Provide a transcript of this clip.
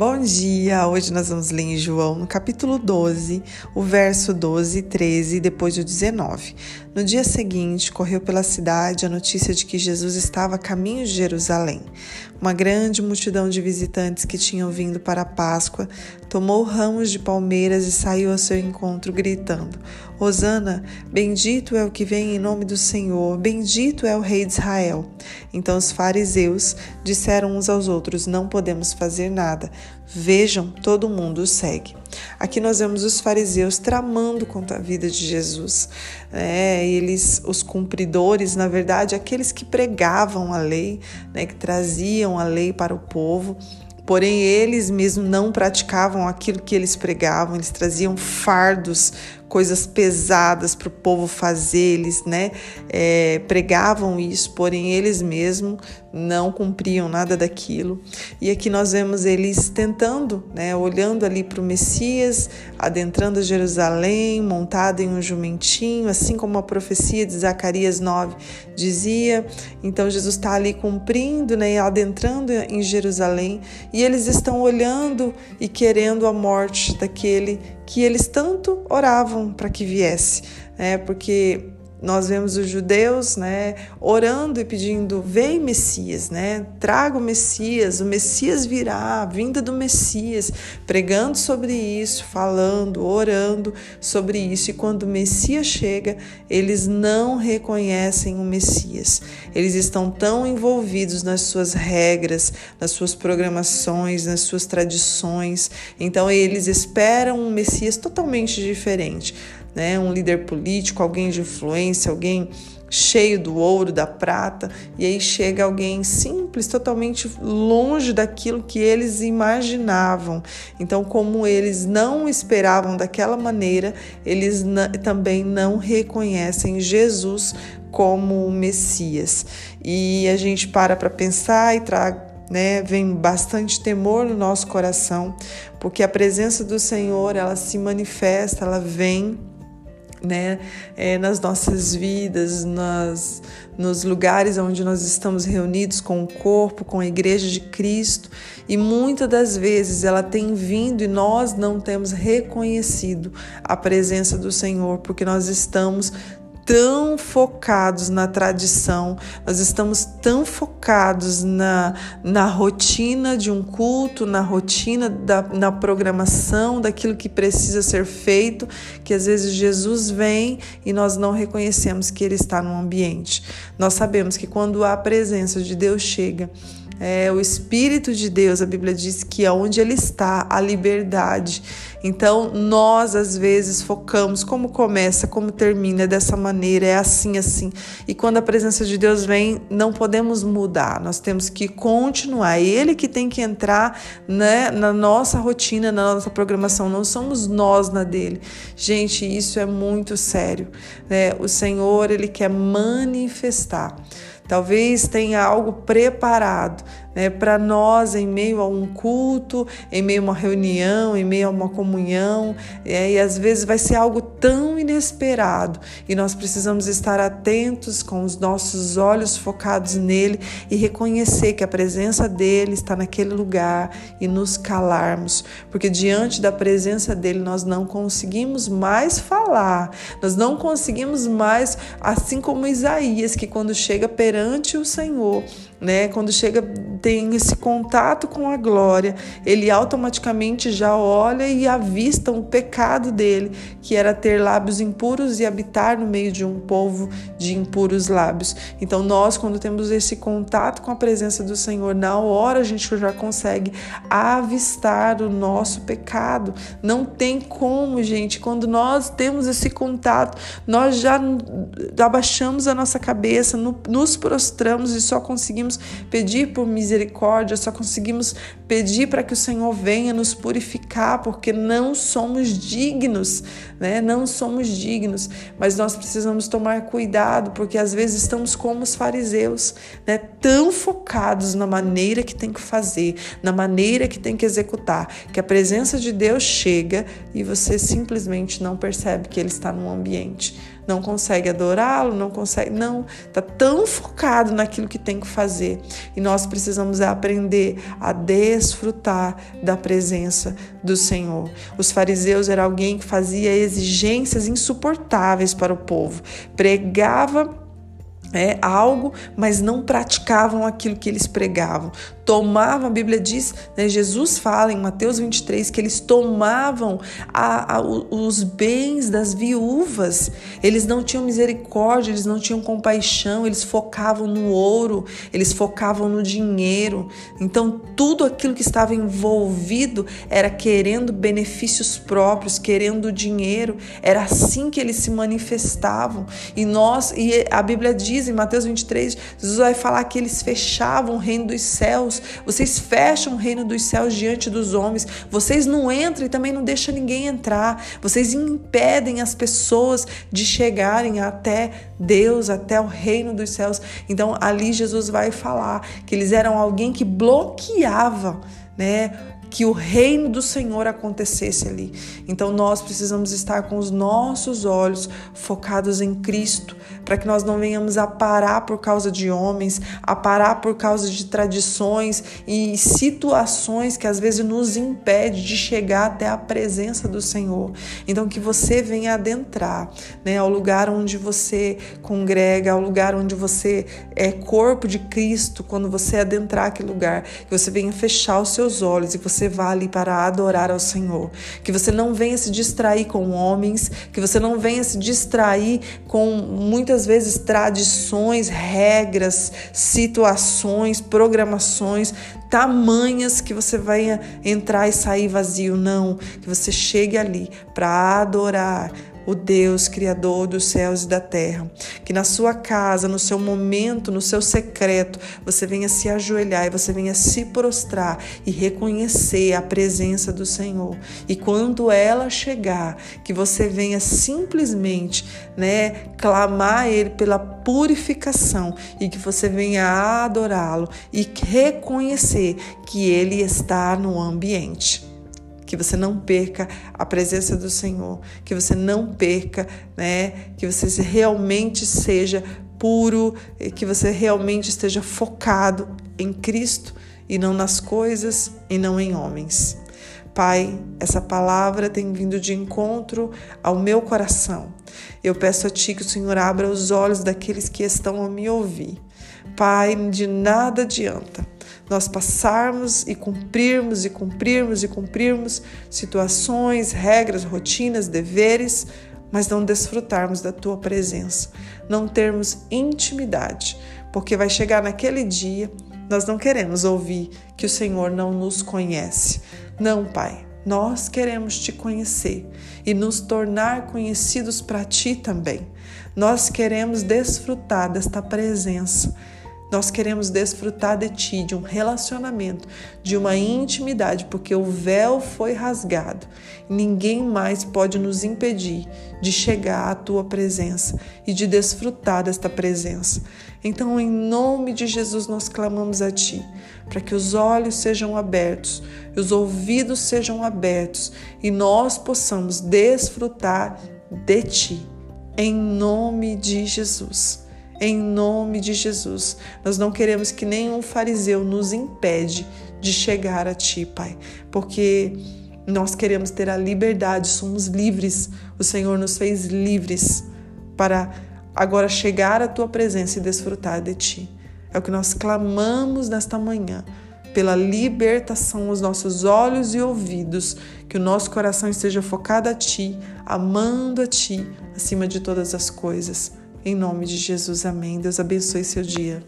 Bom dia! Hoje nós vamos ler em João, no capítulo 12, o verso 12, 13 e depois o 19. No dia seguinte, correu pela cidade a notícia de que Jesus estava a caminho de Jerusalém. Uma grande multidão de visitantes que tinham vindo para a Páscoa tomou ramos de palmeiras e saiu ao seu encontro, gritando: Hosana, bendito é o que vem em nome do Senhor, bendito é o Rei de Israel. Então os fariseus disseram uns aos outros: Não podemos fazer nada. Vejam, todo mundo o segue. Aqui nós vemos os fariseus tramando contra a vida de Jesus. É, eles, os cumpridores, na verdade, aqueles que pregavam a lei, né, que traziam a lei para o povo, porém eles mesmos não praticavam aquilo que eles pregavam, eles traziam fardos coisas pesadas para o povo fazer, eles né, é, pregavam isso, porém eles mesmos não cumpriam nada daquilo. E aqui nós vemos eles tentando, né, olhando ali para o Messias, adentrando Jerusalém, montado em um jumentinho, assim como a profecia de Zacarias 9 dizia. Então Jesus está ali cumprindo, né, adentrando em Jerusalém, e eles estão olhando e querendo a morte daquele que eles tanto oravam para que viesse, né? Porque nós vemos os judeus, né, orando e pedindo: "Vem Messias, né? Traga o Messias, o Messias virá, a vinda do Messias", pregando sobre isso, falando, orando sobre isso. E quando o Messias chega, eles não reconhecem o Messias. Eles estão tão envolvidos nas suas regras, nas suas programações, nas suas tradições. Então eles esperam um Messias totalmente diferente né? Um líder político, alguém de influência, alguém cheio do ouro, da prata, e aí chega alguém simples, totalmente longe daquilo que eles imaginavam. Então, como eles não esperavam daquela maneira, eles também não reconhecem Jesus como o Messias. E a gente para para pensar e traga né, vem bastante temor no nosso coração, porque a presença do Senhor, ela se manifesta, ela vem né, é, nas nossas vidas, nas, nos lugares onde nós estamos reunidos com o corpo, com a igreja de Cristo, e muitas das vezes ela tem vindo e nós não temos reconhecido a presença do Senhor, porque nós estamos tão focados na tradição, nós estamos tão focados na, na rotina de um culto, na rotina da na programação daquilo que precisa ser feito, que às vezes Jesus vem e nós não reconhecemos que Ele está no ambiente. Nós sabemos que quando a presença de Deus chega, é, o Espírito de Deus, a Bíblia diz que aonde ele está, a liberdade. Então, nós às vezes focamos como começa, como termina, é dessa maneira, é assim, assim. E quando a presença de Deus vem, não podemos mudar, nós temos que continuar. É Ele que tem que entrar né, na nossa rotina, na nossa programação, não somos nós na dele. Gente, isso é muito sério. Né? O Senhor, Ele quer manifestar. Talvez tenha algo preparado né, para nós em meio a um culto, em meio a uma reunião, em meio a uma comunhão, é, e às vezes vai ser algo tão inesperado e nós precisamos estar atentos com os nossos olhos focados nele e reconhecer que a presença dele está naquele lugar e nos calarmos, porque diante da presença dele nós não conseguimos mais falar, nós não conseguimos mais, assim como Isaías, que quando chega perante o Senhor, né, quando chega tem esse contato com a glória, ele automaticamente já olha e avista o pecado dele, que era ter lábios impuros e habitar no meio de um povo de impuros lábios. Então, nós, quando temos esse contato com a presença do Senhor, na hora a gente já consegue avistar o nosso pecado. Não tem como, gente, quando nós temos esse contato, nós já abaixamos a nossa cabeça, nos prostramos e só conseguimos pedir por misericórdia misericórdia, só conseguimos pedir para que o Senhor venha nos purificar, porque não somos dignos, né? Não somos dignos, mas nós precisamos tomar cuidado, porque às vezes estamos como os fariseus, né? Tão focados na maneira que tem que fazer, na maneira que tem que executar, que a presença de Deus chega e você simplesmente não percebe que ele está no ambiente. Não consegue adorá-lo, não consegue, não, tá tão focado naquilo que tem que fazer. E nós precisamos aprender a desfrutar da presença do Senhor. Os fariseus eram alguém que fazia exigências insuportáveis para o povo, pregava é, algo, mas não praticavam aquilo que eles pregavam tomavam, a Bíblia diz, né, Jesus fala em Mateus 23 que eles tomavam a, a, os bens das viúvas, eles não tinham misericórdia, eles não tinham compaixão, eles focavam no ouro, eles focavam no dinheiro. Então, tudo aquilo que estava envolvido era querendo benefícios próprios, querendo dinheiro, era assim que eles se manifestavam. E nós, e a Bíblia diz em Mateus 23, Jesus vai falar que eles fechavam o reino dos céus vocês fecham o reino dos céus diante dos homens, vocês não entram e também não deixam ninguém entrar, vocês impedem as pessoas de chegarem até Deus, até o reino dos céus. Então ali Jesus vai falar que eles eram alguém que bloqueava, né? Que o reino do Senhor acontecesse ali. Então nós precisamos estar com os nossos olhos focados em Cristo, para que nós não venhamos a parar por causa de homens, a parar por causa de tradições e situações que às vezes nos impede de chegar até a presença do Senhor. Então que você venha adentrar, né, ao lugar onde você congrega, ao lugar onde você é corpo de Cristo, quando você adentrar aquele lugar, que você venha fechar os seus olhos e você você vá ali para adorar ao Senhor. Que você não venha se distrair com homens, que você não venha se distrair com muitas vezes tradições, regras, situações, programações tamanhas que você venha entrar e sair vazio, não, que você chegue ali para adorar, o Deus Criador dos céus e da terra. Que na sua casa, no seu momento, no seu secreto, você venha se ajoelhar e você venha se prostrar e reconhecer a presença do Senhor. E quando ela chegar, que você venha simplesmente, né, clamar a Ele pela purificação e que você venha adorá-lo e reconhecer que Ele está no ambiente que você não perca a presença do Senhor, que você não perca, né, que você realmente seja puro, que você realmente esteja focado em Cristo e não nas coisas e não em homens. Pai, essa palavra tem vindo de encontro ao meu coração. Eu peço a Ti que o Senhor abra os olhos daqueles que estão a me ouvir. Pai, de nada adianta nós passarmos e cumprirmos e cumprirmos e cumprirmos situações, regras, rotinas, deveres, mas não desfrutarmos da tua presença, não termos intimidade, porque vai chegar naquele dia, nós não queremos ouvir que o Senhor não nos conhece. Não, Pai, nós queremos te conhecer e nos tornar conhecidos para ti também. Nós queremos desfrutar desta presença nós queremos desfrutar de ti, de um relacionamento, de uma intimidade, porque o véu foi rasgado. Ninguém mais pode nos impedir de chegar à tua presença e de desfrutar desta presença. Então, em nome de Jesus, nós clamamos a ti, para que os olhos sejam abertos, os ouvidos sejam abertos e nós possamos desfrutar de ti. Em nome de Jesus em nome de Jesus. Nós não queremos que nenhum fariseu nos impede de chegar a Ti, Pai, porque nós queremos ter a liberdade, somos livres. O Senhor nos fez livres para agora chegar à Tua presença e desfrutar de Ti. É o que nós clamamos nesta manhã, pela libertação aos nossos olhos e ouvidos, que o nosso coração esteja focado a Ti, amando a Ti acima de todas as coisas. Em nome de Jesus, amém. Deus abençoe seu dia.